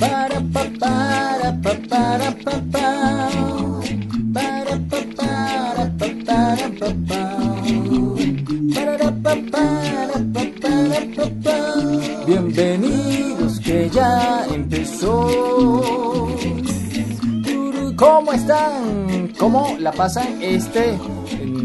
Para pa para pa para pa pa. Para pa para pa para pa pa. Para pa para pa para pa pa. Bienvenidos que ya empezó. ¿Cómo están? ¿Cómo la pasan este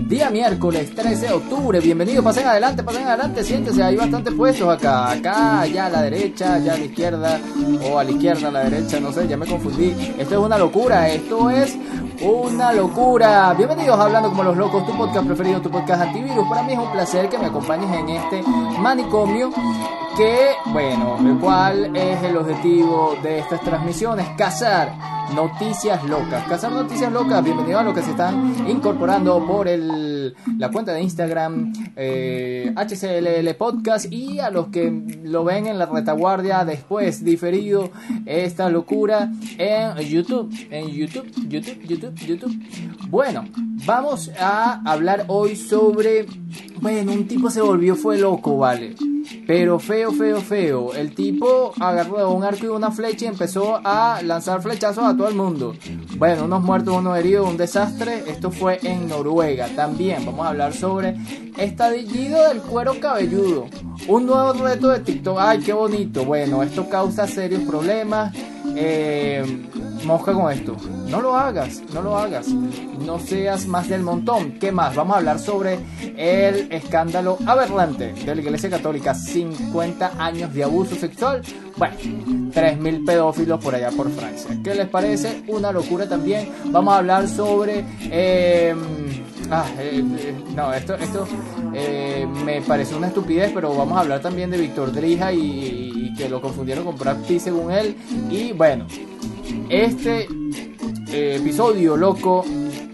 día miércoles 13 de octubre? Bienvenidos, pasen adelante, pasen adelante, siéntese, hay bastantes puestos acá, acá, allá a la derecha, allá a la izquierda, o a la izquierda, a la derecha, no sé, ya me confundí. Esto es una locura, esto es una locura. Bienvenidos a Hablando como los locos, tu podcast preferido, tu podcast antivirus. Para mí es un placer que me acompañes en este manicomio que, bueno, ¿cuál es el objetivo de estas transmisiones? Cazar noticias locas. Cazar noticias locas, bienvenidos a los que se están incorporando por el, la cuenta de Instagram eh, HCLL Podcast y a los que lo ven en la retaguardia después, diferido esta locura en YouTube, en YouTube, YouTube, YouTube, YouTube. Bueno, vamos a hablar hoy sobre, bueno, un tipo se volvió, fue loco, ¿vale? Pero feo, feo, feo. El tipo agarró un arco y una flecha y empezó a lanzar flechazos a todo el mundo. Bueno, unos muertos, unos heridos, un desastre. Esto fue en Noruega. También vamos a hablar sobre estallido del cuero cabelludo. Un nuevo reto de TikTok. Ay, qué bonito. Bueno, esto causa serios problemas. Eh, mosca con esto. No lo hagas, no lo hagas. No seas más del montón. ¿Qué más? Vamos a hablar sobre el escándalo aberrante de la Iglesia Católica. 50 años de abuso sexual. Bueno, 3.000 pedófilos por allá por Francia. ¿Qué les parece? Una locura también. Vamos a hablar sobre... Eh, ah, eh, eh, no, esto, esto me parece una estupidez, pero vamos a hablar también de Víctor Drija y, que lo confundieron con Brad Pitt según él. Y bueno, este eh, episodio loco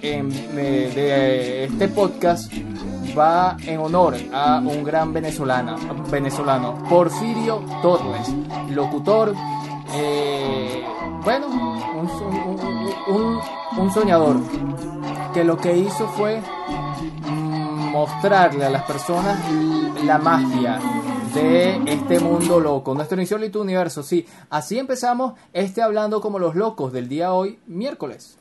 em, de este podcast va en honor a un gran venezolano, venezolano Porfirio Torres, locutor, eh, bueno, un, un soñador, que lo que hizo fue mostrarle a las personas la magia de este mundo loco, nuestro insólito universo. Sí, así empezamos este hablando como los locos del día hoy, miércoles.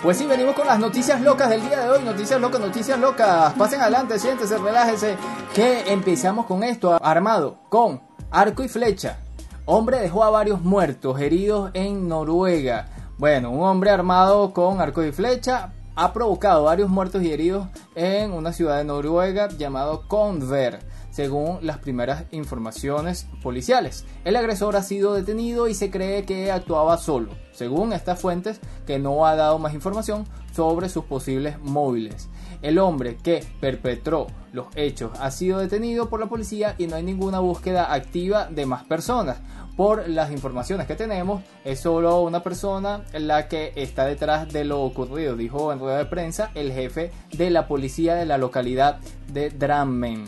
Pues sí, venimos con las noticias locas del día de hoy. Noticias locas, noticias locas. Pasen adelante, siéntese, relájese. Que empezamos con esto. Armado con arco y flecha. Hombre dejó a varios muertos, heridos en Noruega. Bueno, un hombre armado con arco y flecha ha provocado varios muertos y heridos en una ciudad de Noruega llamado Conver según las primeras informaciones policiales. El agresor ha sido detenido y se cree que actuaba solo, según estas fuentes que no ha dado más información sobre sus posibles móviles. El hombre que perpetró los hechos ha sido detenido por la policía y no hay ninguna búsqueda activa de más personas. Por las informaciones que tenemos, es solo una persona la que está detrás de lo ocurrido, dijo en rueda de prensa el jefe de la policía de la localidad de Drammen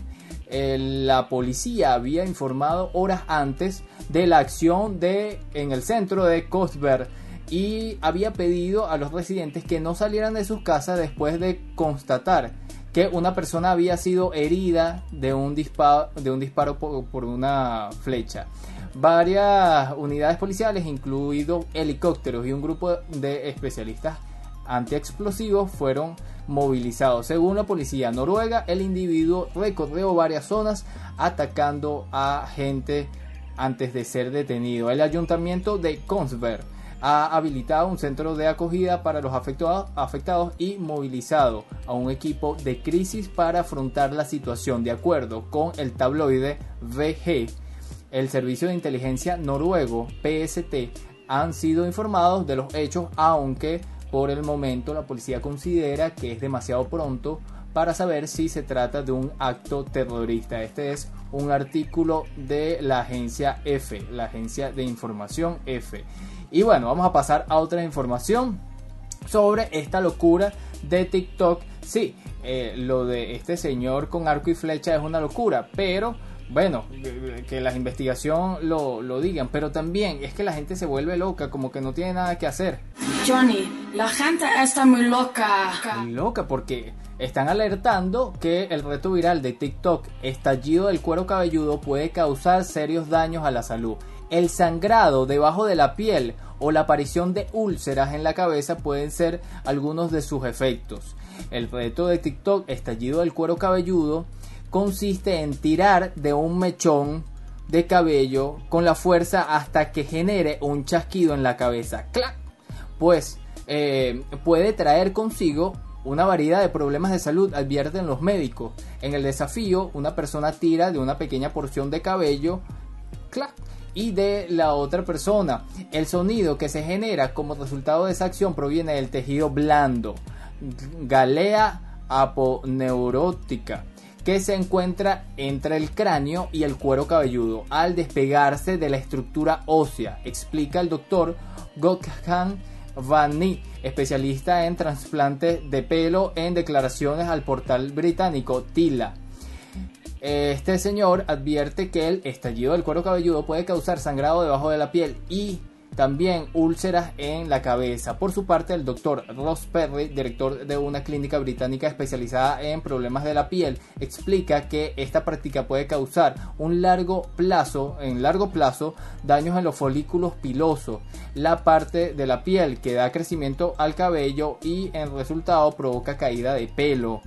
la policía había informado horas antes de la acción de, en el centro de Kostberg y había pedido a los residentes que no salieran de sus casas después de constatar que una persona había sido herida de un disparo, de un disparo por, una flecha. Varias unidades policiales, incluidos helicópteros y un grupo de especialistas antiexplosivos, fueron movilizado. Según la policía noruega, el individuo recorrió varias zonas atacando a gente antes de ser detenido. El ayuntamiento de Kongsberg ha habilitado un centro de acogida para los afectados, afectados y movilizado a un equipo de crisis para afrontar la situación. De acuerdo con el tabloide VG, el servicio de inteligencia noruego PST han sido informados de los hechos, aunque por el momento la policía considera que es demasiado pronto para saber si se trata de un acto terrorista. Este es un artículo de la agencia F, la agencia de información F. Y bueno, vamos a pasar a otra información sobre esta locura de TikTok. Sí, eh, lo de este señor con arco y flecha es una locura, pero bueno, que la investigación lo, lo digan, pero también es que la gente se vuelve loca, como que no tiene nada que hacer. Johnny, la gente está muy loca. Muy loca porque están alertando que el reto viral de TikTok, estallido del cuero cabelludo, puede causar serios daños a la salud. El sangrado debajo de la piel o la aparición de úlceras en la cabeza pueden ser algunos de sus efectos. El reto de TikTok, estallido del cuero cabelludo, consiste en tirar de un mechón de cabello con la fuerza hasta que genere un chasquido en la cabeza. ¡Clac! Pues eh, puede traer consigo una variedad de problemas de salud, advierten los médicos. En el desafío, una persona tira de una pequeña porción de cabello ¡clac! Y de la otra persona. El sonido que se genera como resultado de esa acción proviene del tejido blando, galea aponeurótica que se encuentra entre el cráneo y el cuero cabelludo al despegarse de la estructura ósea, explica el doctor Gokhan Vani, especialista en trasplantes de pelo en declaraciones al portal británico TILA. Este señor advierte que el estallido del cuero cabelludo puede causar sangrado debajo de la piel y también úlceras en la cabeza. Por su parte, el doctor Ross Perry, director de una clínica británica especializada en problemas de la piel, explica que esta práctica puede causar un largo plazo, en largo plazo, daños en los folículos pilosos, la parte de la piel que da crecimiento al cabello y en resultado provoca caída de pelo.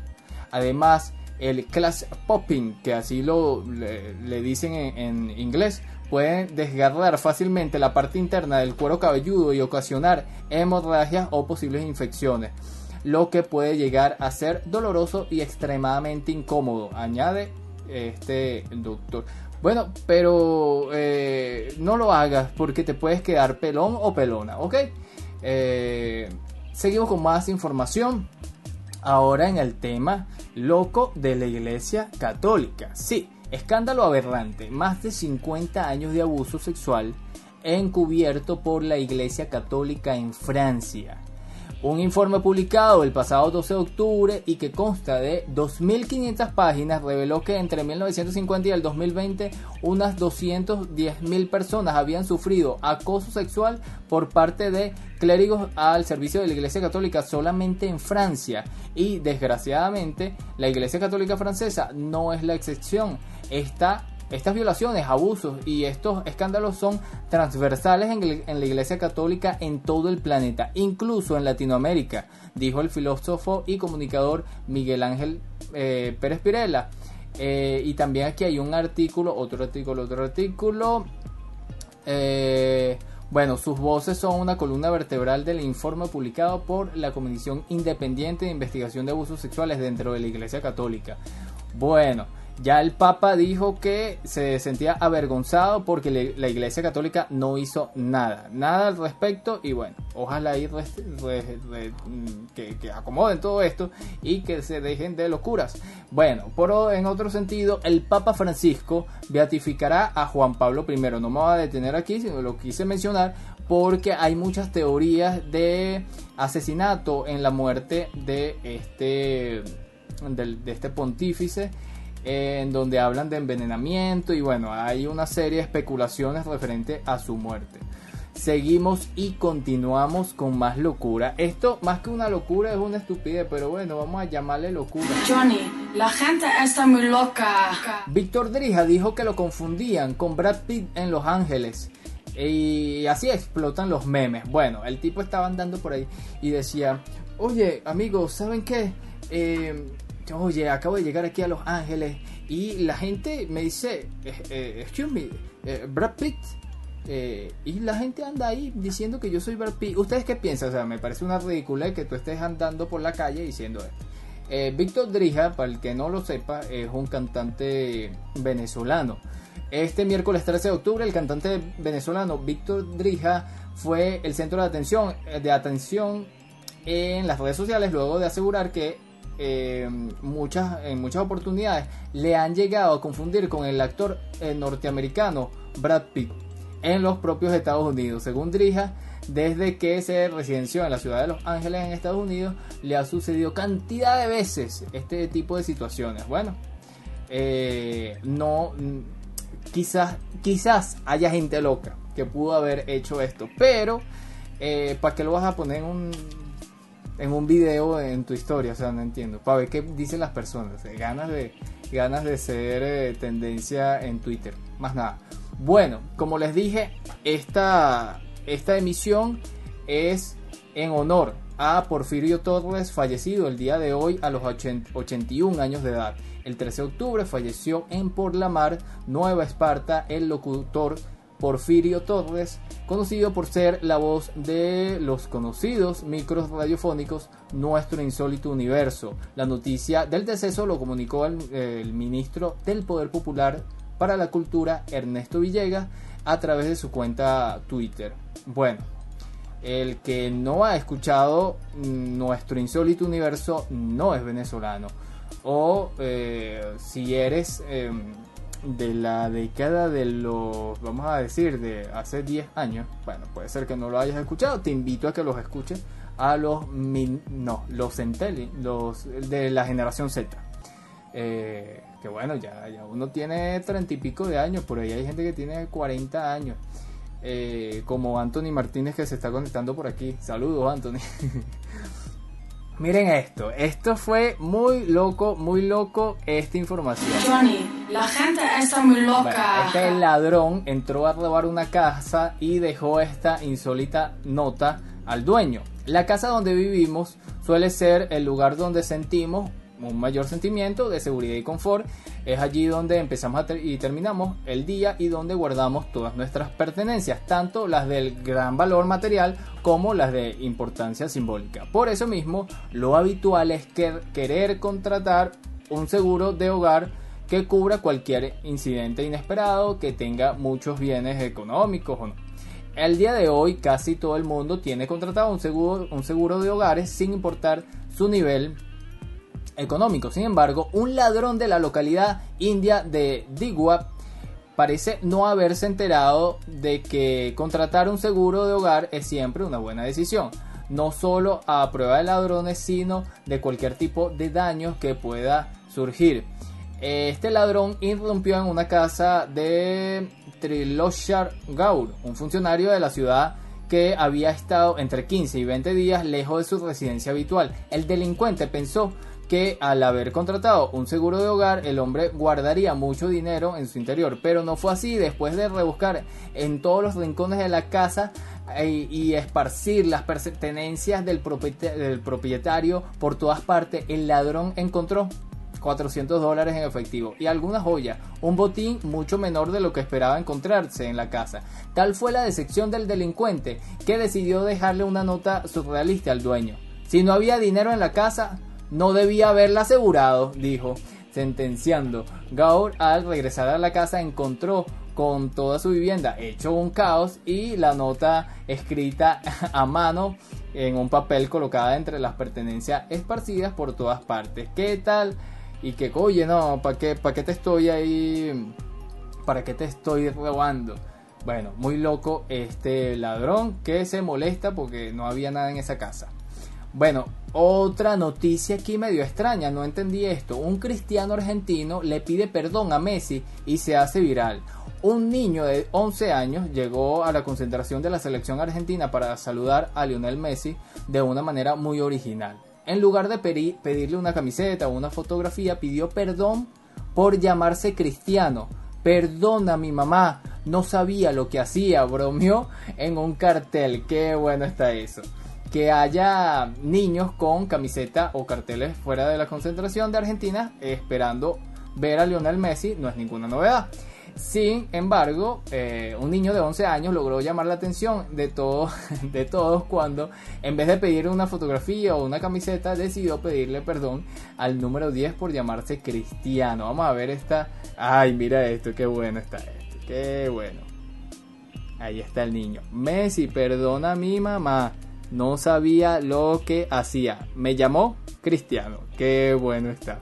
Además, el class popping, que así lo le, dicen en inglés, pueden desgarrar fácilmente la parte interna del cuero cabelludo y ocasionar hemorragias o posibles infecciones, lo que puede llegar a ser doloroso y extremadamente incómodo, añade este doctor. Bueno, pero eh, no lo hagas porque te puedes quedar pelón o pelona, ¿ok? Eh, seguimos con más información. Ahora en el tema loco de la Iglesia Católica. Sí, Escándalo aberrante, más de 50 años de abuso sexual encubierto por la Iglesia Católica en Francia. Un informe publicado el pasado 12 de octubre y que consta de 2.500 páginas reveló que entre 1950 y el 2020 unas 210.000 personas habían sufrido acoso sexual por parte de clérigos al servicio de la Iglesia Católica solamente en Francia y desgraciadamente la Iglesia Católica francesa no es la excepción. Esta estas violaciones, abusos y estos escándalos son transversales en, la Iglesia Católica en todo el planeta, incluso en Latinoamérica, dijo el filósofo y comunicador Miguel Ángel eh, Pérez Pirela. Eh, y también aquí hay un artículo, otro artículo, otro artículo. Eh, bueno, sus voces son una columna vertebral del informe publicado por la Comisión Independiente de Investigación de Abusos Sexuales dentro de la Iglesia Católica. Bueno, ya el Papa dijo que se sentía avergonzado porque la Iglesia Católica no hizo nada, nada al respecto y bueno, ojalá que, que, acomoden todo esto y que se dejen de locuras. Bueno, por en otro sentido, el Papa Francisco beatificará a Juan Pablo I. No me voy a detener aquí, sino lo quise mencionar porque hay muchas teorías de asesinato en la muerte de este, de este pontífice en donde hablan de envenenamiento y bueno, hay una serie de especulaciones referente a su muerte. Seguimos y continuamos con más locura. Esto más que una locura es una estupidez, pero bueno, vamos a llamarle locura. Johnny, la gente está muy loca. Víctor Drija dijo que lo confundían con Brad Pitt en Los Ángeles. Y así explotan los memes. Bueno, el tipo estaba andando por ahí y decía, oye amigos, ¿saben qué? Eh, oye, acabo de llegar aquí a Los Ángeles y la gente me dice, eh, eh, excuse me, eh, Brad Pitt. y la gente anda ahí diciendo que yo soy Brad Pitt. ¿Ustedes qué piensan? O sea, me parece una ridícula que tú estés andando por la calle diciendo esto. Víctor Drija, para el que no lo sepa, es un cantante venezolano. Este miércoles 13 de octubre, el cantante venezolano Víctor Drija fue el centro de atención, de atención en las redes sociales luego de asegurar que eh, muchas, en muchas oportunidades le han llegado a confundir con el actor eh, norteamericano Brad Pitt en los propios Estados Unidos. Según Drija, desde que se residenció en la ciudad de Los Ángeles en Estados Unidos, le ha sucedido cantidad de veces este tipo de situaciones. Bueno, eh, no, quizás, quizás haya gente loca que pudo haber hecho esto, pero eh, ¿para qué lo vas a poner en un, en un video en tu historia? O sea, no entiendo. Para ver qué dicen las personas. eh, Ganas de, ganas de ser eh, tendencia en Twitter. Más nada. Bueno, como les dije, esta, esta emisión es en honor a Porfirio Torres, fallecido el día de hoy a los 80 81 años de edad. El 13 de octubre falleció en Por la Mar, Nueva Esparta, el locutor Porfirio Torres, conocido por ser la voz de los conocidos micros radiofónicos Nuestro Insólito Universo. La noticia del deceso lo comunicó el, ministro del Poder Popular para la Cultura, Ernesto Villegas, a través de su cuenta Twitter. Bueno, el que no ha escuchado Nuestro Insólito Universo no es venezolano. O eh, si eres... em, de la década de los, vamos a decir, de hace 10 años, bueno, puede ser que no lo hayas escuchado, te invito a que los escuches a los, no, los centennials, los de la generación Z. Eh, que bueno, ya, ya uno tiene treinta y pico de años, por ahí hay gente que tiene 40 años. Eh, como Anthony Martínez que se está conectando por aquí. Saludos, Anthony. Miren esto, esto fue muy loco, muy loco esta información. Johnny, la gente está muy Bueno, loca. este ladrón entró a robar una casa y dejó esta insólita nota al dueño. La casa donde vivimos suele ser el lugar donde sentimos un mayor sentimiento de seguridad y confort. Es allí donde empezamos y terminamos el día y donde guardamos todas nuestras pertenencias, tanto las del gran valor material como las de importancia simbólica. Por eso mismo, lo habitual es que- querer contratar un seguro de hogar que cubra cualquier incidente inesperado que tenga muchos bienes económicos o no. El día de hoy casi todo el mundo tiene contratado un seguro, un seguro de hogares sin importar su nivel económico. Sin embargo, un ladrón de la localidad india de Digua parece no haberse enterado de que contratar un seguro de hogar es siempre una buena decisión. No solo a prueba de ladrones, sino de cualquier tipo de daños que pueda surgir. Este ladrón irrumpió en una casa de Triloshar Gaur, un funcionario de la ciudad que había estado entre 15 y 20 días lejos de su residencia habitual. El delincuente pensó que al haber contratado un seguro de hogar el hombre guardaría mucho dinero en su interior, pero no fue así. Después de rebuscar en todos los rincones de la casa eh, y esparcir las pertenencias del del propietario por todas partes, el ladrón encontró 400 dólares en efectivo y algunas joyas, un botín mucho menor de lo que esperaba encontrarse en la casa. Tal fue la decepción del delincuente que decidió dejarle una nota surrealista al dueño. Si no había dinero en la casa, no debía haberla asegurado, dijo, sentenciando. Gaur al regresar a la casa encontró con toda su vivienda hecho un caos y la nota escrita a mano en un papel colocada entre las pertenencias esparcidas por todas partes. ¿Qué tal? Y que, oye, no, ¿para qué, pa' qué te estoy ahí? ¿Para qué te estoy robando? Bueno, muy loco este ladrón que se molesta porque no había nada en esa casa. Bueno, otra noticia aquí medio extraña, no entendí esto. Un cristiano argentino le pide perdón a Messi y se hace viral. Un niño de 11 años llegó a la concentración de la selección argentina para saludar a Lionel Messi de una manera muy original. En lugar de pedirle una camiseta o una fotografía, pidió perdón por llamarse cristiano. Perdona mi mamá, no sabía lo que hacía, bromeó en un cartel. Qué bueno está eso que haya niños con camiseta o carteles fuera de la concentración de Argentina esperando ver a Lionel Messi no es ninguna novedad. Sin embargo, eh, un niño de 11 años logró llamar la atención de, todo, de todos cuando, en vez de pedir una fotografía o una camiseta, decidió pedirle perdón al número 10 por llamarse Cristiano. Vamos a ver esta. Ay, mira esto, qué bueno está esto, qué bueno. Ahí está el niño. Messi, perdona a mi mamá. No sabía lo que hacía. Me llamó Cristiano. Qué bueno está.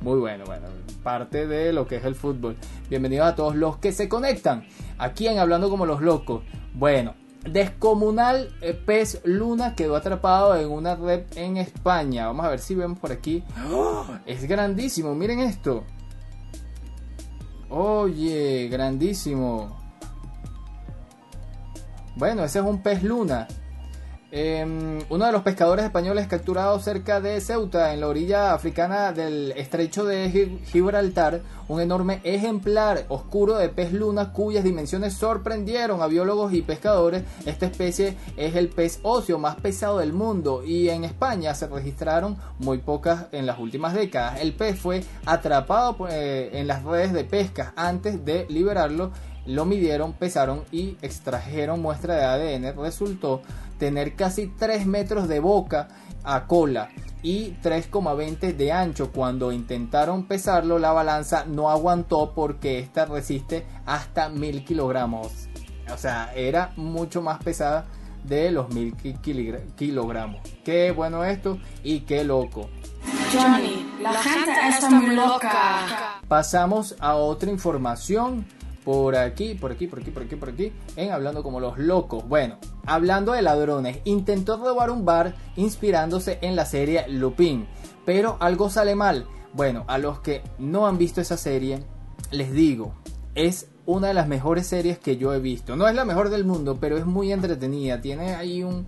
Muy bueno, bueno. Parte de lo que es el fútbol. Bienvenidos a todos los que se conectan. Aquí en Hablando como los locos. Bueno, descomunal pez luna quedó atrapado en una red en España. Vamos a ver si vemos por aquí. ¡Oh! Es grandísimo. Miren esto. Oye, grandísimo. Bueno, ese es un pez luna. Em, uno de los pescadores españoles capturados cerca de Ceuta, en la orilla africana del estrecho de Gibraltar, un enorme ejemplar oscuro de pez luna cuyas dimensiones sorprendieron a biólogos y pescadores. Esta especie es el pez óseo más pesado del mundo y en España se registraron muy pocas en las últimas décadas. El pez fue atrapado eh, en las redes de pesca antes de liberarlo lo midieron, pesaron y extrajeron muestra de ADN. Resultó tener casi 3 metros de boca a cola y 3,20 de ancho. Cuando intentaron pesarlo, la balanza no aguantó porque esta resiste hasta 1000 kilogramos. O sea, era mucho más pesada de los 1000 kilogramos. Qué bueno esto y qué loco. Johnny, la gente está muy loca. Pasamos a otra información por aquí, por aquí, por aquí, por aquí, por aquí, en Hablando como los locos. Bueno, hablando de ladrones, intentó robar un bar inspirándose en la serie Lupin, pero algo sale mal. Bueno, a los que no han visto esa serie, les digo, es una de las mejores series que yo he visto. No es la mejor del mundo, pero es muy entretenida. Tiene ahí un,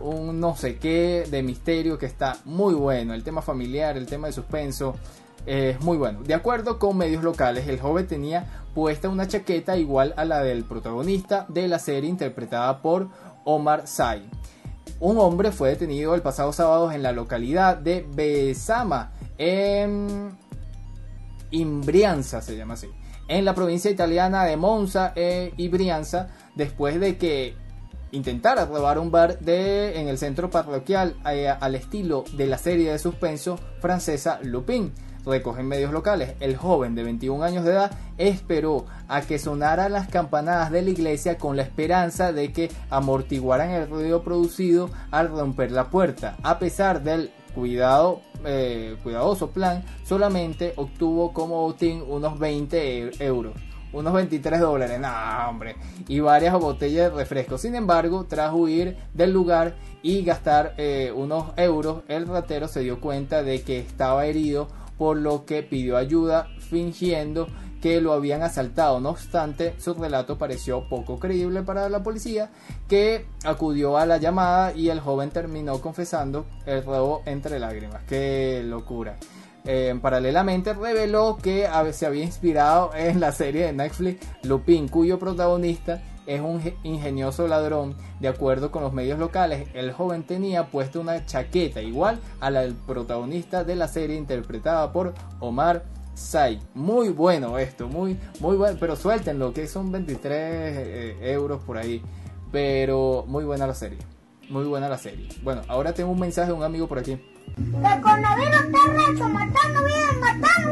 un no sé qué de misterio que está muy bueno. El tema familiar, el tema de suspenso es muy bueno. De acuerdo con medios locales, el joven tenía puesta una chaqueta igual a la del protagonista de la serie interpretada por Omar Sy. Un hombre fue detenido el pasado sábado en la localidad de Besama, en Imbrianza se llama así, en la provincia italiana de Monza e Brianza, después de que intentara robar un bar de, en el centro parroquial eh, al estilo de la serie de suspenso francesa Lupin recogen medios locales. El joven de 21 años de edad esperó a que sonaran las campanadas de la iglesia con la esperanza de que amortiguaran el ruido producido al romper la puerta. A pesar del cuidado, eh, cuidadoso plan, solamente obtuvo como botín unos 20 euros unos 23 dólares, no, hombre, y varias botellas de refresco. Sin embargo, tras huir del lugar y gastar eh, unos euros, el ratero se dio cuenta de que estaba herido por lo que pidió ayuda fingiendo que lo habían asaltado. No obstante, su relato pareció poco creíble para la policía, que acudió a la llamada y el joven terminó confesando el robo entre lágrimas. ¡Qué locura! Eh, paralelamente reveló que se había inspirado en la serie de Netflix Lupin, cuyo protagonista es un ingenioso ladrón. De acuerdo con los medios locales, el joven tenía puesta una chaqueta igual a la del protagonista de la serie interpretada por Omar Sy. Muy bueno esto, muy, muy bueno, pero suéltenlo, que son 23 eh, euros por ahí. Pero muy buena la serie, muy buena la serie. Bueno, ahora tengo un mensaje de un amigo por aquí. El coronavirus está matando bien, matando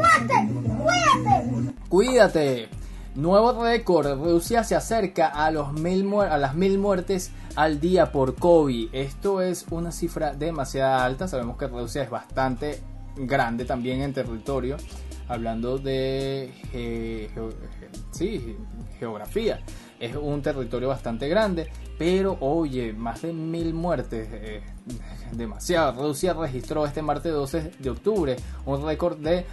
Cuídate. Cuídate. Nuevo récord, Rusia se acerca a, los mil a las mil muertes al día por COVID. Esto es una cifra demasiado alta. Sabemos que Rusia es bastante grande también en territorio. Hablando de sí, geografía. Es un territorio bastante grande. Pero oye, más de mil muertes. Eh, demasiado. Rusia registró este martes 12 de octubre un récord de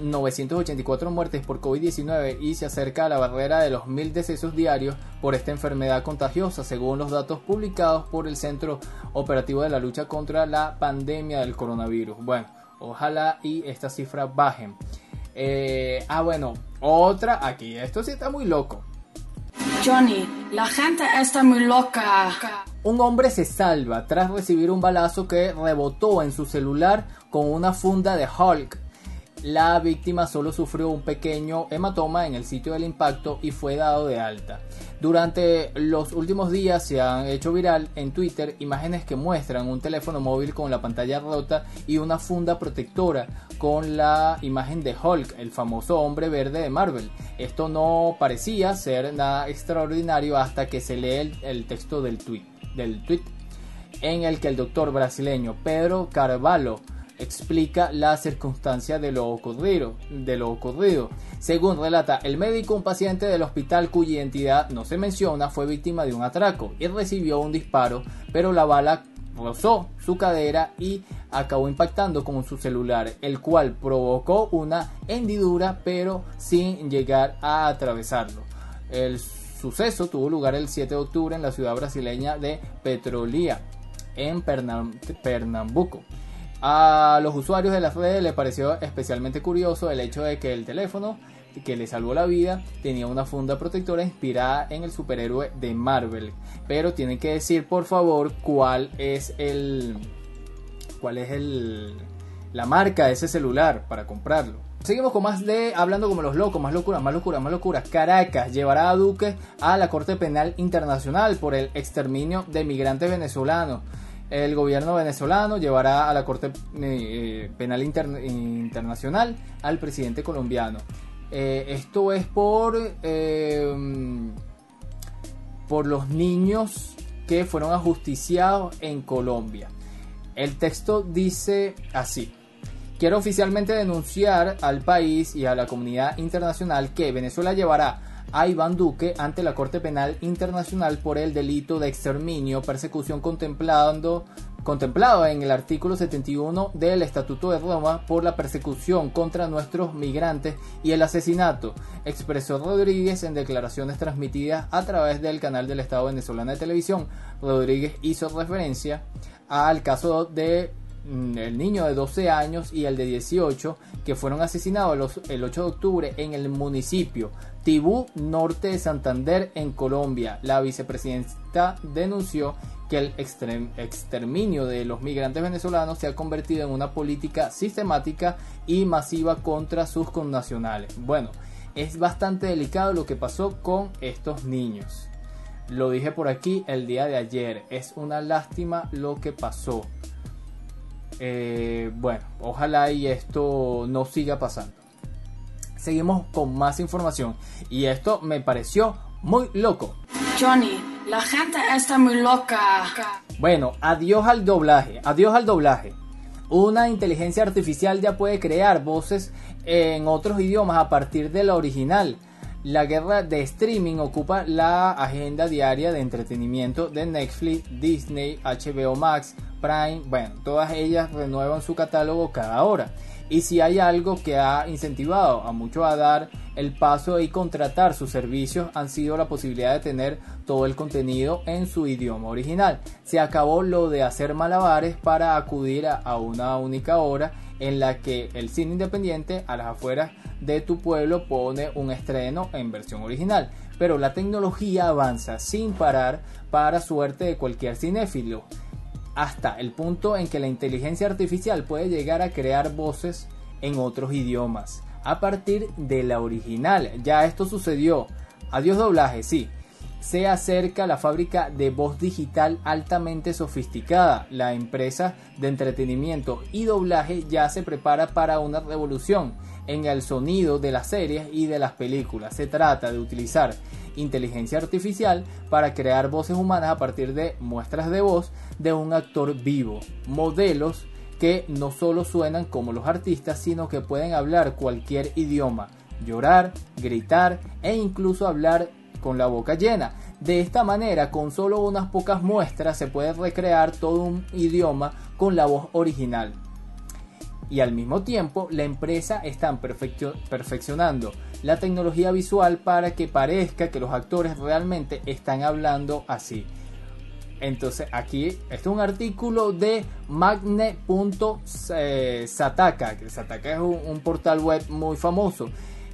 984 muertes por COVID-19 y se acerca a la barrera de los mil decesos diarios por esta enfermedad contagiosa, según los datos publicados por el Centro Operativo de la Lucha contra la Pandemia del Coronavirus. Bueno, ojalá y estas cifras bajen. Eh, ah, bueno, otra aquí, esto sí está muy loco. Johnny, la gente está muy loca. Un hombre se salva tras recibir un balazo que rebotó en su celular con una funda de Hulk la víctima solo sufrió un pequeño hematoma en el sitio del impacto y fue dado de alta. Durante los últimos días se han hecho viral en Twitter imágenes que muestran un teléfono móvil con la pantalla rota y una funda protectora con la imagen de Hulk, el famoso hombre verde de Marvel. Esto no parecía ser nada extraordinario hasta que se lee el, texto del tweet, del tweet en el que el doctor brasileño Pedro Carvalho explica la circunstancia de lo ocurrido, de. Según relata el médico, un paciente del hospital cuya identidad no se menciona fue víctima de un atraco y recibió un disparo, pero la bala rozó su cadera y acabó impactando con su celular, el cual provocó una hendidura pero sin llegar a atravesarlo. El suceso tuvo lugar el 7 de octubre en la ciudad brasileña de Petrolía, en Pernambuco. A los usuarios de la red le pareció especialmente curioso el hecho de que el teléfono que le salvó la vida tenía una funda protectora inspirada en el superhéroe de Marvel. Pero tienen que decir por favor cuál es el cuál es el la marca de ese celular para comprarlo. Seguimos con más de hablando como los locos, más locura, más locura, más locura. Caracas llevará a Duque a la Corte Penal Internacional por el exterminio de migrantes venezolanos. El gobierno venezolano llevará a la Corte eh, Penal Internacional al presidente colombiano. Eh, esto es por, eh, por los niños que fueron ajusticiados en Colombia. El texto dice así. Quiero oficialmente denunciar al país y a la comunidad internacional que Venezuela llevará a Iván Duque ante la Corte Penal Internacional por el delito de exterminio, persecución contemplando contemplado en el artículo 71 del Estatuto de Roma por la persecución contra nuestros migrantes y el asesinato, expresó Rodríguez en declaraciones transmitidas a través del canal del Estado venezolano de televisión. Rodríguez hizo referencia al caso de el niño de 12 años y el de 18 que fueron asesinados el 8 de octubre en el municipio Tibú Norte de Santander en Colombia. La vicepresidenta denunció que el exterminio de los migrantes venezolanos se ha convertido en una política sistemática y masiva contra sus connacionales. Bueno, es bastante delicado lo que pasó con estos niños. Lo dije por aquí el día de ayer. Es una lástima lo que pasó. Eh, bueno, ojalá y esto no siga pasando. Seguimos con más información. Y esto me pareció muy loco. Johnny, la gente está muy loca. Bueno, adiós al doblaje, adiós al doblaje. Una inteligencia artificial ya puede crear voces en otros idiomas a partir de la original. La guerra de streaming ocupa la agenda diaria de entretenimiento de Netflix, Disney, HBO Max, Prime, bueno, todas ellas renuevan su catálogo cada hora. Y si hay algo que ha incentivado a muchos a dar el paso y contratar sus servicios han sido la posibilidad de tener todo el contenido en su idioma original. Se acabó lo de hacer malabares para acudir a, una única hora en la que el cine independiente a las afueras de tu pueblo pone un estreno en versión original. Pero la tecnología avanza sin parar para suerte de cualquier cinéfilo hasta el punto en que la inteligencia artificial puede llegar a crear voces en otros idiomas a partir de la original. Ya esto sucedió. Adiós doblaje, sí. Se acerca la fábrica de voz digital altamente sofisticada. La empresa de entretenimiento y doblaje ya se prepara para una revolución en el sonido de las series y de las películas. Se trata de utilizar inteligencia artificial para crear voces humanas a partir de muestras de voz de un actor vivo, modelos que no solo suenan como los artistas, sino que pueden hablar cualquier idioma, llorar, gritar e incluso hablar con la boca llena. De esta manera, con solo unas pocas muestras, se puede recrear todo un idioma con la voz original. Y al mismo tiempo, la empresa está perfeccionando la tecnología visual para que parezca que los actores realmente están hablando así. Entonces aquí, este es un artículo de magne.sataka, que Sataka es un, portal web muy famoso.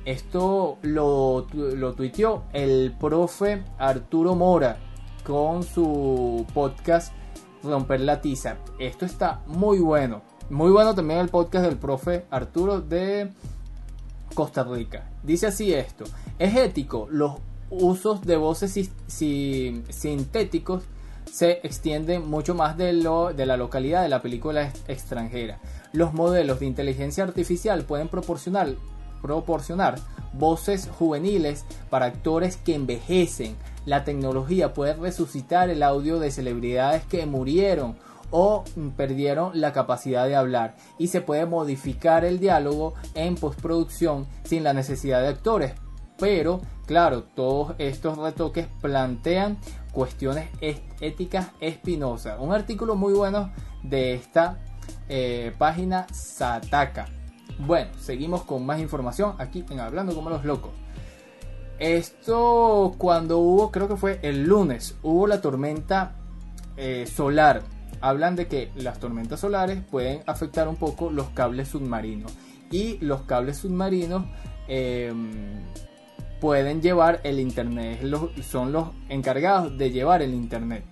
Esto lo, lo tuiteó el profe Arturo Mora con su podcast Romper la Tiza. Esto está muy bueno. Muy bueno también el podcast del profe Arturo de Costa Rica. Dice así esto. Es ético los usos de voces sintéticos se extienden mucho más de, lo, de la localidad de la película extranjera. Los modelos de inteligencia artificial pueden proporcionar, proporcionar voces juveniles para actores que envejecen. La tecnología puede resucitar el audio de celebridades que murieron o perdieron la capacidad de hablar y se puede modificar el diálogo en postproducción sin la necesidad de actores. Pero, claro, todos estos retoques plantean cuestiones éticas espinosas. Un artículo muy bueno de esta eh, página Sataka. Bueno, seguimos con más información aquí en Hablando como los locos. Esto cuando hubo, creo que fue el lunes, hubo la tormenta eh, solar. Hablan de que las tormentas solares pueden afectar un poco los cables submarinos. Y los cables submarinos eh, pueden llevar el internet. Son los encargados de llevar el internet.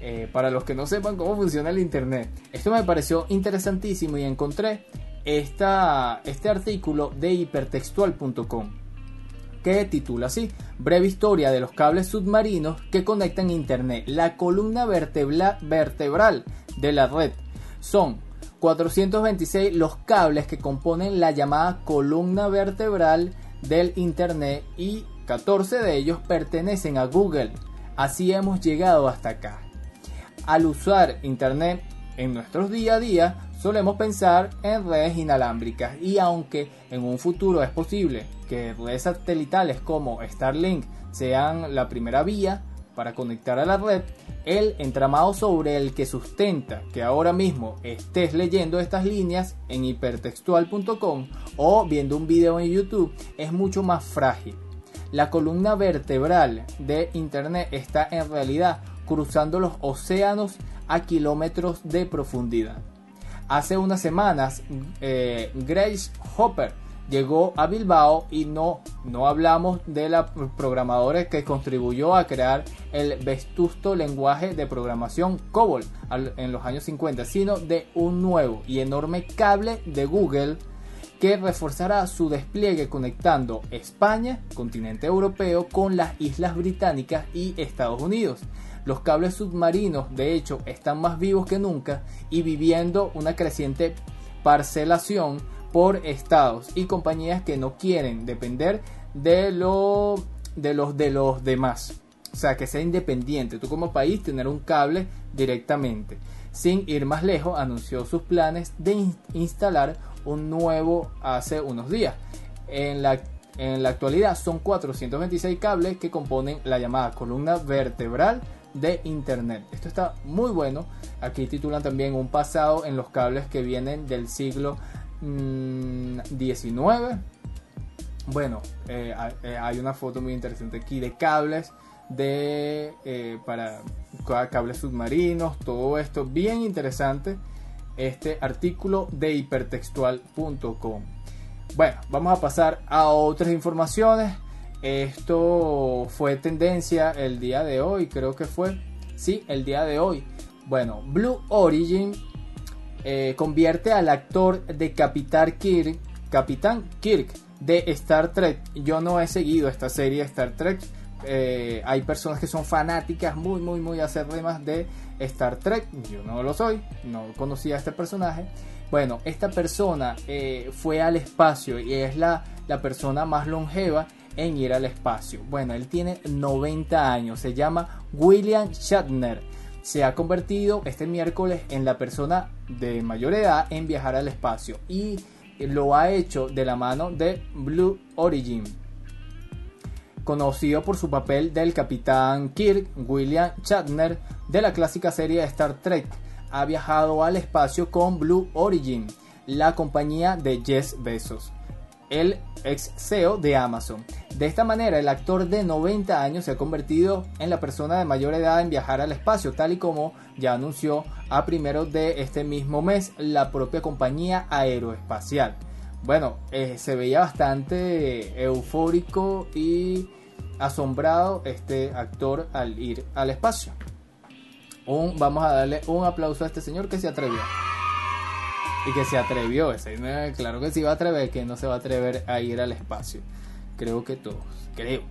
Eh, para los que no sepan cómo funciona el internet. Esto me pareció interesantísimo y encontré esta, este artículo de hipertextual.com que titula así, breve historia de los cables submarinos que conectan Internet, la columna vertebral de la red. Son 426 los cables que componen la llamada columna vertebral del Internet y 14 de ellos pertenecen a Google. Así hemos llegado hasta acá. Al usar Internet en nuestros día a día, solemos pensar en redes inalámbricas y aunque en un futuro es posible que redes satelitales como Starlink sean la primera vía para conectar a la red, el entramado sobre el que sustenta que ahora mismo estés leyendo estas líneas en hipertextual.com o viendo un video en YouTube es mucho más frágil. La columna vertebral de Internet está en realidad cruzando los océanos a kilómetros de profundidad. Hace unas semanas, eh, Grace Hopper llegó a Bilbao y no, no hablamos de la programadora que contribuyó a crear el vestusto lenguaje de programación COBOL en los años 50, sino de un nuevo y enorme cable de Google que reforzará su despliegue conectando España, continente europeo, con las islas británicas y Estados Unidos. Los cables submarinos, de hecho, están más vivos que nunca y viviendo una creciente parcelación por estados y compañías que no quieren depender de, lo, de, los, de los demás. O sea, que sea independiente. Tú como país tener un cable directamente. Sin ir más lejos, anunció sus planes de instalar un nuevo hace unos días. En la, en la actualidad son 426 cables que componen la llamada columna vertebral de Internet. Esto está muy bueno. Aquí titulan también un pasado en los cables que vienen del siglo 19. Mm, bueno, eh, eh, hay una foto muy interesante aquí de cables de eh, para cables submarinos, todo esto bien interesante. Este artículo de hipertextual.com. Bueno, vamos a pasar a otras informaciones. Esto fue tendencia el día de hoy, creo que fue. Sí, el día de hoy. Bueno, Blue Origin eh, convierte al actor de Capitán Kirk, Capitán Kirk de Star Trek. Yo no he seguido esta serie Star Trek. Eh, hay personas que son fanáticas muy, muy, muy acérrimas de Star Trek. Yo no lo soy, no conocía a este personaje. Bueno, esta persona eh, fue al espacio y es la, la persona más longeva en ir al espacio. Bueno, él tiene 90 años, se llama William Shatner se ha convertido este miércoles en la persona de mayor edad en viajar al espacio y lo ha hecho de la mano de Blue Origin. Conocido por su papel del capitán Kirk, William Shatner de la clásica serie Star Trek, ha viajado al espacio con Blue Origin, la compañía de Jeff Bezos el ex CEO de Amazon. De esta manera, el actor de 90 años se ha convertido en la persona de mayor edad en viajar al espacio, tal y como ya anunció a primero de este mismo mes la propia compañía aeroespacial. Bueno, eh, se veía bastante eufórico y asombrado este actor al ir al espacio. Un, vamos a darle un aplauso a este señor que se atrevió y que se atrevió. Claro que se iba a atrever, que no se va a atrever a ir al espacio. Creo que todos, creo.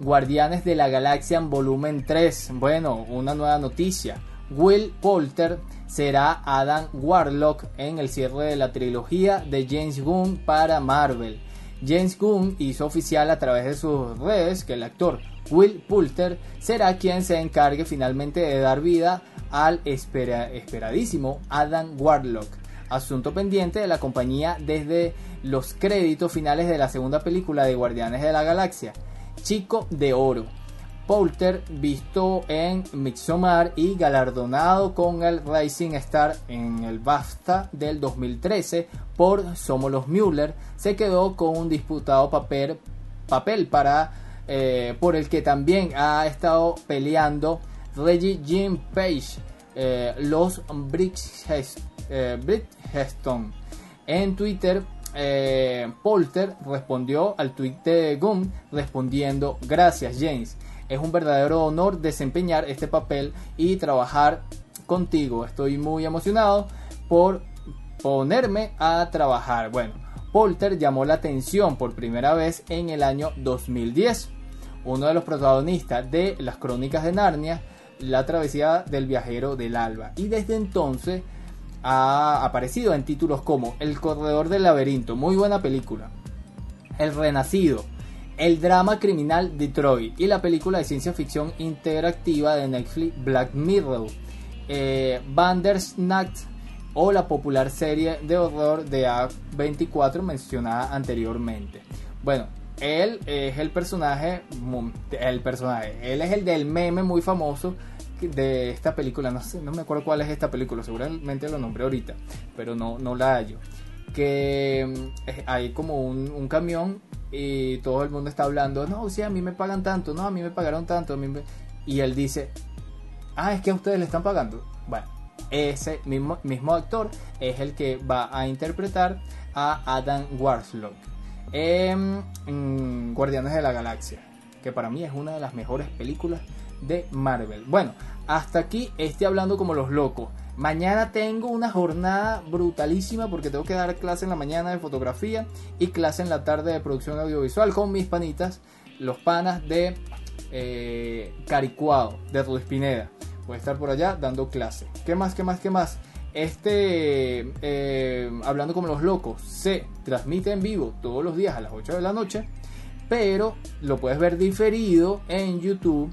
Guardianes de la Galaxia en volumen 3. Bueno, una nueva noticia. Will Poulter será Adam Warlock en el cierre de la trilogía de James Gunn para Marvel. James Gunn hizo oficial a través de sus redes que el actor Will Poulter será quien se encargue finalmente de dar vida al esperadísimo Adam Warlock asunto pendiente de la compañía desde los créditos finales de la segunda película de Guardianes de la Galaxia, Chico de Oro. Poulter, visto en Midsommar y galardonado con el Rising Star en el BAFTA del 2013 por Somos los Müller, se quedó con un disputado papel, papel para, eh, por el que también ha estado peleando Reggie Jim Page, eh, los Bridgestone. Eh, En Twitter, eh, Polter respondió al tweet de Gum respondiendo gracias James. Es un verdadero honor desempeñar este papel y trabajar contigo. Estoy muy emocionado por ponerme a trabajar. Bueno, Polter llamó la atención por primera vez en el año 2010. Uno de los protagonistas de las crónicas de Narnia, la travesía del viajero del alba. Y desde entonces ha aparecido en títulos como El corredor del laberinto, muy buena película. El renacido, el drama criminal Detroit y la película de ciencia ficción interactiva de Netflix Black Mirror. Eh, o la popular serie de horror de A24 mencionada anteriormente. Bueno, él es el personaje, el personaje, él es el del meme muy famoso de esta película, no sé, no me acuerdo cuál es esta película, seguramente lo nombré ahorita, pero no, no la hallo. Que mm, hay como un, camión y todo el mundo está hablando, no, sí, a mí me pagan tanto, no, a mí me pagaron tanto, a mí y él dice, ah, es que a ustedes le están pagando. Bueno, ese mismo, mismo actor es el que va a interpretar a Adam Warlock en Guardianes de la Galaxia, que para mí es una de las mejores películas de Marvel. Bueno, hasta aquí estoy hablando como los locos. Mañana tengo una jornada brutalísima porque tengo que dar clase en la mañana de fotografía y clase en la tarde de producción audiovisual con mis panitas, los panas de eh, Caricuado, de Ruiz Pineda. Voy a estar por allá dando clase. ¿Qué más, qué más, qué más? Este, eh, hablando como los locos, se transmite en vivo todos los días a las 8 de la noche, pero lo puedes ver diferido en YouTube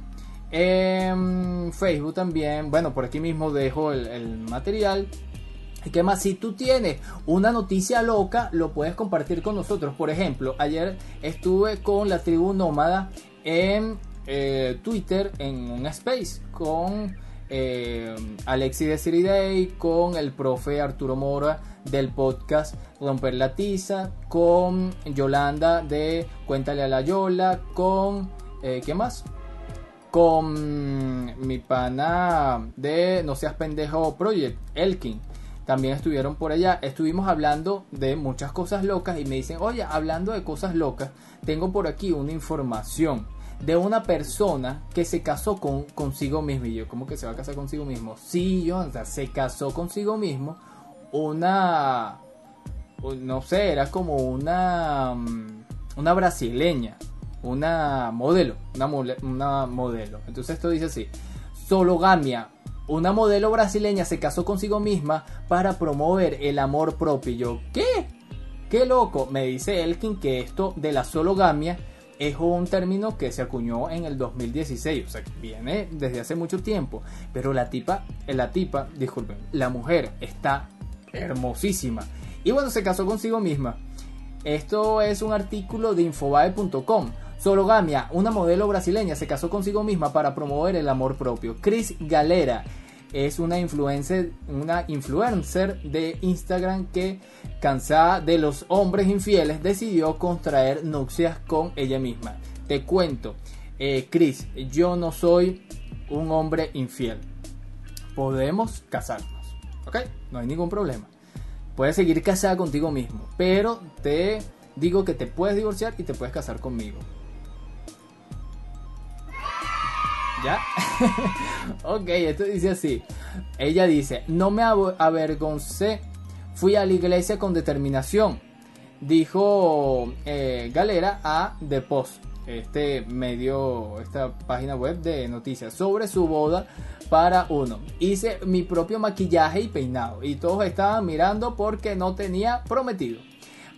en Facebook también, bueno, por aquí mismo dejo el, material. ¿Y qué más? Si tú tienes una noticia loca, lo puedes compartir con nosotros. Por ejemplo, ayer estuve con la tribu nómada en eh, Twitter en un space con eh, Alexi de Day, con el profe Arturo Mora del podcast Romper la Tiza, con Yolanda de Cuéntale a la Yola, con... Eh, ¿Qué más? con mi pana de No seas pendejo Project, Elkin. También estuvieron por allá. Estuvimos hablando de muchas cosas locas y me dicen, oye, hablando de cosas locas, tengo por aquí una información de una persona que se casó con consigo mismo. Y yo, ¿cómo que se va a casar consigo mismo? Sí, yo, se casó consigo mismo. Una, no sé, era como una, mm, una brasileña una modelo, una, una modelo. Entonces esto dice así, Sologamia, una modelo brasileña se casó consigo misma para promover el amor propio. Y yo, ¿qué? ¿Qué loco? Me dice Elkin que esto de la sologamia es un término que se acuñó en el 2016, o sea, que viene desde hace mucho tiempo, pero la tipa, la tipa, disculpen, la mujer está hermosísima. Y bueno, se casó consigo misma. Esto es un artículo de infobae.com. Sologamia, una modelo brasileña, se casó consigo misma para promover el amor propio. Chris Galera es una influencer, una influencer de Instagram que, cansada de los hombres infieles, decidió contraer nupcias con ella misma. Te cuento, eh, Chris, yo no soy un hombre infiel. Podemos casarnos, ¿ok? No hay ningún problema. Puedes seguir casada contigo mismo, pero te digo que te puedes divorciar y te puedes casar conmigo. ¿Ya? ok, esto dice así. Ella dice, no me avergoncé, fui a la iglesia con determinación, dijo eh, Galera a The Post, este medio, esta página web de noticias, sobre su boda para uno. Hice mi propio maquillaje y peinado y todos estaban mirando porque no tenía prometido.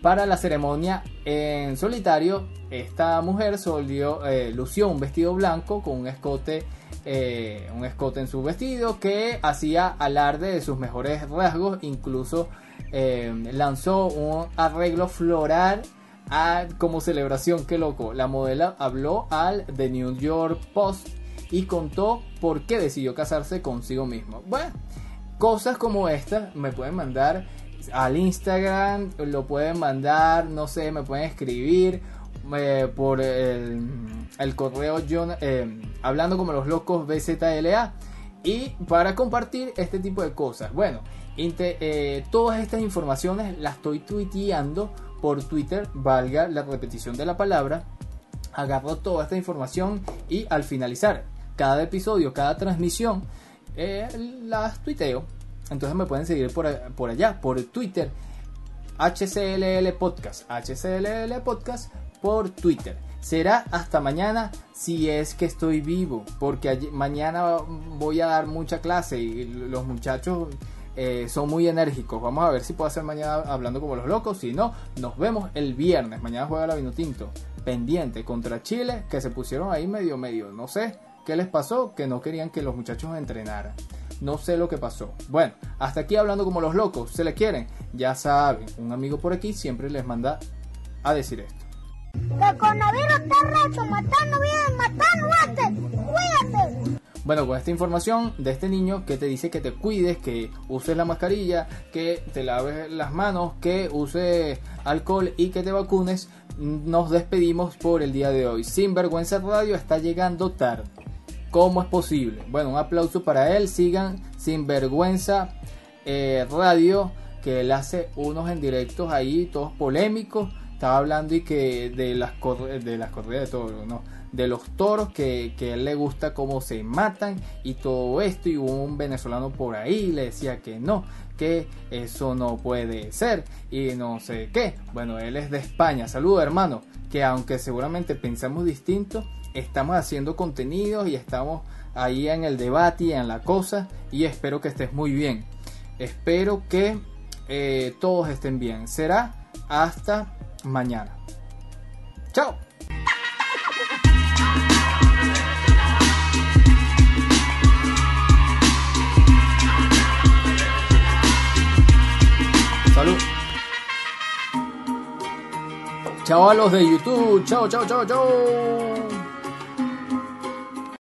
Para la ceremonia en solitario, esta mujer solió, eh, lució un vestido blanco con un escote, eh, un escote en su vestido que hacía alarde de sus mejores rasgos. Incluso eh, lanzó un arreglo floral como celebración. Qué loco. La modelo habló al The New York Post y contó por qué decidió casarse consigo mismo. Bueno, cosas como estas me pueden mandar al Instagram, lo pueden mandar, no sé, me pueden escribir eh, por el, correo Jon- eh, hablando como los locos BZLA y para compartir este tipo de cosas. Bueno, eh, todas estas informaciones las estoy tuiteando por Twitter, valga la repetición de la palabra. Agarro toda esta información y al finalizar cada episodio, cada transmisión, eh, las tuiteo. Entonces me pueden seguir por, por allá, por Twitter, HCLL Podcast, HCLL Podcast por Twitter. Será hasta mañana si es que estoy vivo, porque mañana voy a dar mucha clase y los muchachos eh, son muy enérgicos. Vamos a ver si puedo hacer mañana hablando como los locos. Si no, nos vemos el viernes. Mañana juega la Vinotinto. Pendiente contra Chile, que se pusieron ahí medio medio. No sé qué les pasó, que no querían que los muchachos entrenaran. No sé lo que pasó. Bueno, hasta aquí hablando como los locos. ¿Se le quieren? Ya saben, un amigo por aquí siempre les manda a decir esto. El coronavirus está matando bien, matando antes. Cuídate. Bueno, con esta información de este niño que te dice que te cuides, que uses la mascarilla, que te laves las manos, que uses alcohol y que te vacunes, nos despedimos por el día de hoy. Sinvergüenza Radio está llegando tarde. ¿Cómo es posible? Bueno, un aplauso para él. Sigan Sinvergüenza eh, Radio, que él hace unos en directos ahí, todos polémicos. Estaba hablando y que de las, corre- de las corridas de toros, ¿no? De los toros, que, que él le gusta cómo se matan y todo esto. Y hubo un venezolano por ahí le decía que no, que eso no puede ser y no sé qué. Bueno, él es de España. Saludos, hermano. Que aunque seguramente pensamos distinto, estamos haciendo contenidos y estamos ahí en el debate y en la cosa. Y espero que estés muy bien. Espero que eh, todos estén bien. Será hasta mañana. Chao. Salud. Chao a los de YouTube. Chao, chao, chao, chao.